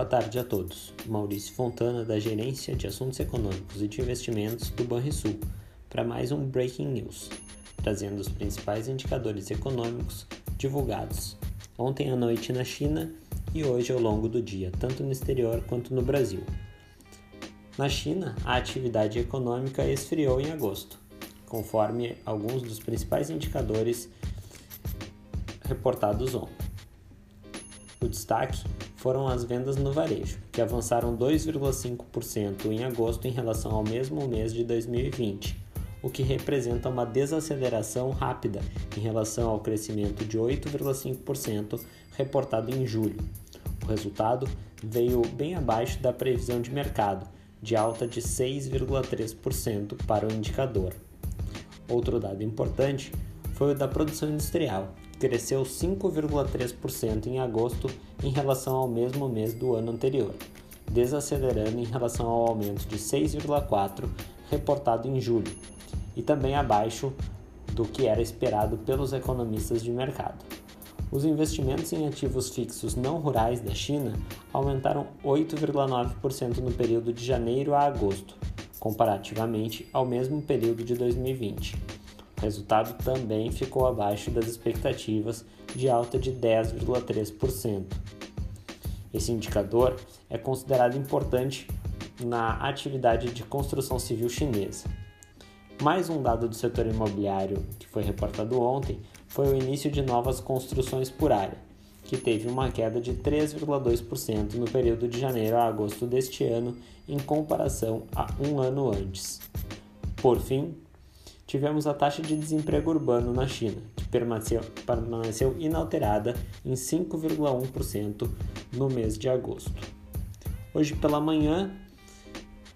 Boa tarde a todos. Maurício Fontana, da Gerência de Assuntos Econômicos e de Investimentos do Banrisul, para mais um Breaking News, trazendo os principais indicadores econômicos divulgados ontem à noite na China e hoje ao longo do dia, tanto no exterior quanto no Brasil. Na China, a atividade econômica esfriou em agosto, conforme alguns dos principais indicadores reportados ontem. O destaque foram as vendas no varejo, que avançaram 2,5% em agosto em relação ao mesmo mês de 2020, o que representa uma desaceleração rápida em relação ao crescimento de 8,5% reportado em julho. O resultado veio bem abaixo da previsão de mercado, de alta de 6,3% para o indicador. Outro dado importante foi o da produção industrial, cresceu 5,3% em agosto em relação ao mesmo mês do ano anterior, desacelerando em relação ao aumento de 6,4% reportado em julho, e também abaixo do que era esperado pelos economistas de mercado. Os investimentos em ativos fixos não rurais da China aumentaram 8,9% no período de janeiro a agosto, comparativamente ao mesmo período de 2020 o resultado também ficou abaixo das expectativas de alta de 10,3%. Esse indicador é considerado importante na atividade de construção civil chinesa. Mais um dado do setor imobiliário que foi reportado ontem foi o início de novas construções por área, que teve uma queda de 3,2% no período de janeiro a agosto deste ano, em comparação a um ano antes. Por fim, tivemos a taxa de desemprego urbano na China, que permaneceu, permaneceu inalterada em 5,1% no mês de agosto. Hoje pela manhã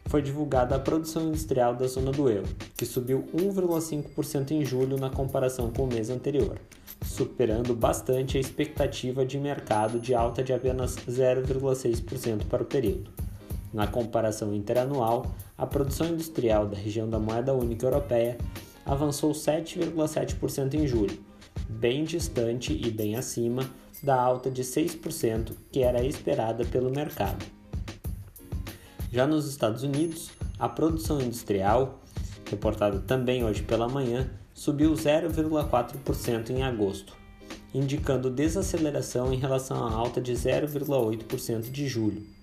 foi divulgada a produção industrial da zona do euro, que subiu 1,5% em julho na comparação com o mês anterior, superando bastante a expectativa de mercado de alta de apenas 0,6% para o período. Na comparação interanual, a produção industrial da região da moeda única europeia avançou 7,7% em julho, bem distante e bem acima da alta de 6% que era esperada pelo mercado. Já nos Estados Unidos, a produção industrial, reportada também hoje pela manhã, subiu 0,4% em agosto, indicando desaceleração em relação à alta de 0,8% de julho.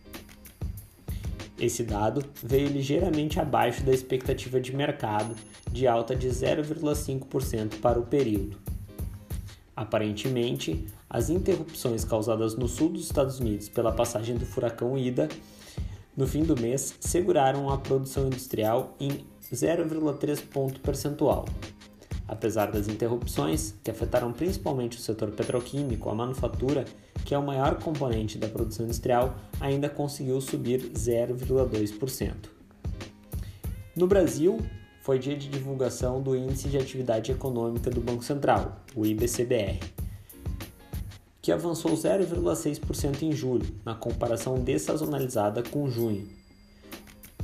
Esse dado veio ligeiramente abaixo da expectativa de mercado, de alta de 0,5% para o período. Aparentemente, as interrupções causadas no sul dos Estados Unidos pela passagem do furacão Ida no fim do mês seguraram a produção industrial em 0,3 ponto percentual, Apesar das interrupções, que afetaram principalmente o setor petroquímico, a manufatura, que é o maior componente da produção industrial, ainda conseguiu subir 0,2%. No Brasil, foi dia de divulgação do Índice de Atividade Econômica do Banco Central, o IBCBR, que avançou 0,6% em julho, na comparação dessazonalizada com junho.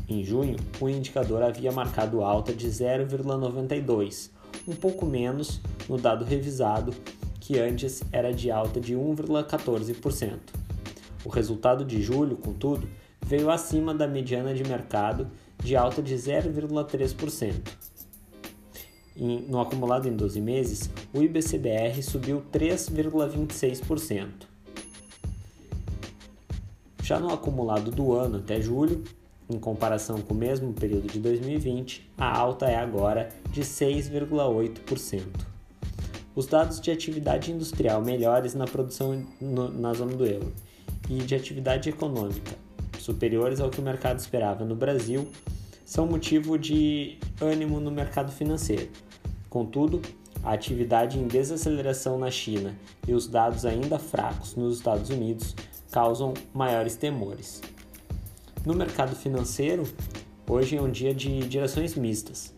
Em junho, o indicador havia marcado alta de 0,92, um pouco menos no dado revisado, que antes era de alta de 1,14%. O resultado de julho, contudo, veio acima da mediana de mercado de alta de 0,3%. No acumulado em 12 meses, o IBCBR subiu 3,26%. Já no acumulado do ano até julho, em comparação com o mesmo período de 2020, a alta é agora de 6,8%. Os dados de atividade industrial melhores na produção no, na zona do euro e de atividade econômica superiores ao que o mercado esperava no Brasil são motivo de ânimo no mercado financeiro. Contudo, a atividade em desaceleração na China e os dados ainda fracos nos Estados Unidos causam maiores temores. No mercado financeiro, hoje é um dia de direções mistas.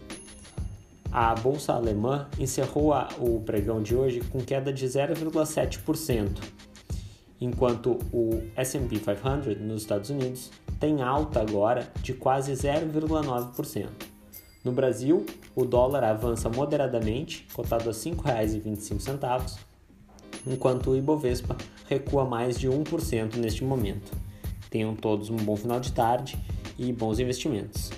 A bolsa alemã encerrou o pregão de hoje com queda de 0,7%, enquanto o S&P 500 nos Estados Unidos tem alta agora de quase 0,9%. No Brasil, o dólar avança moderadamente, cotado a R$ 5,25, enquanto o Ibovespa recua mais de 1% neste momento. Tenham todos um bom final de tarde e bons investimentos.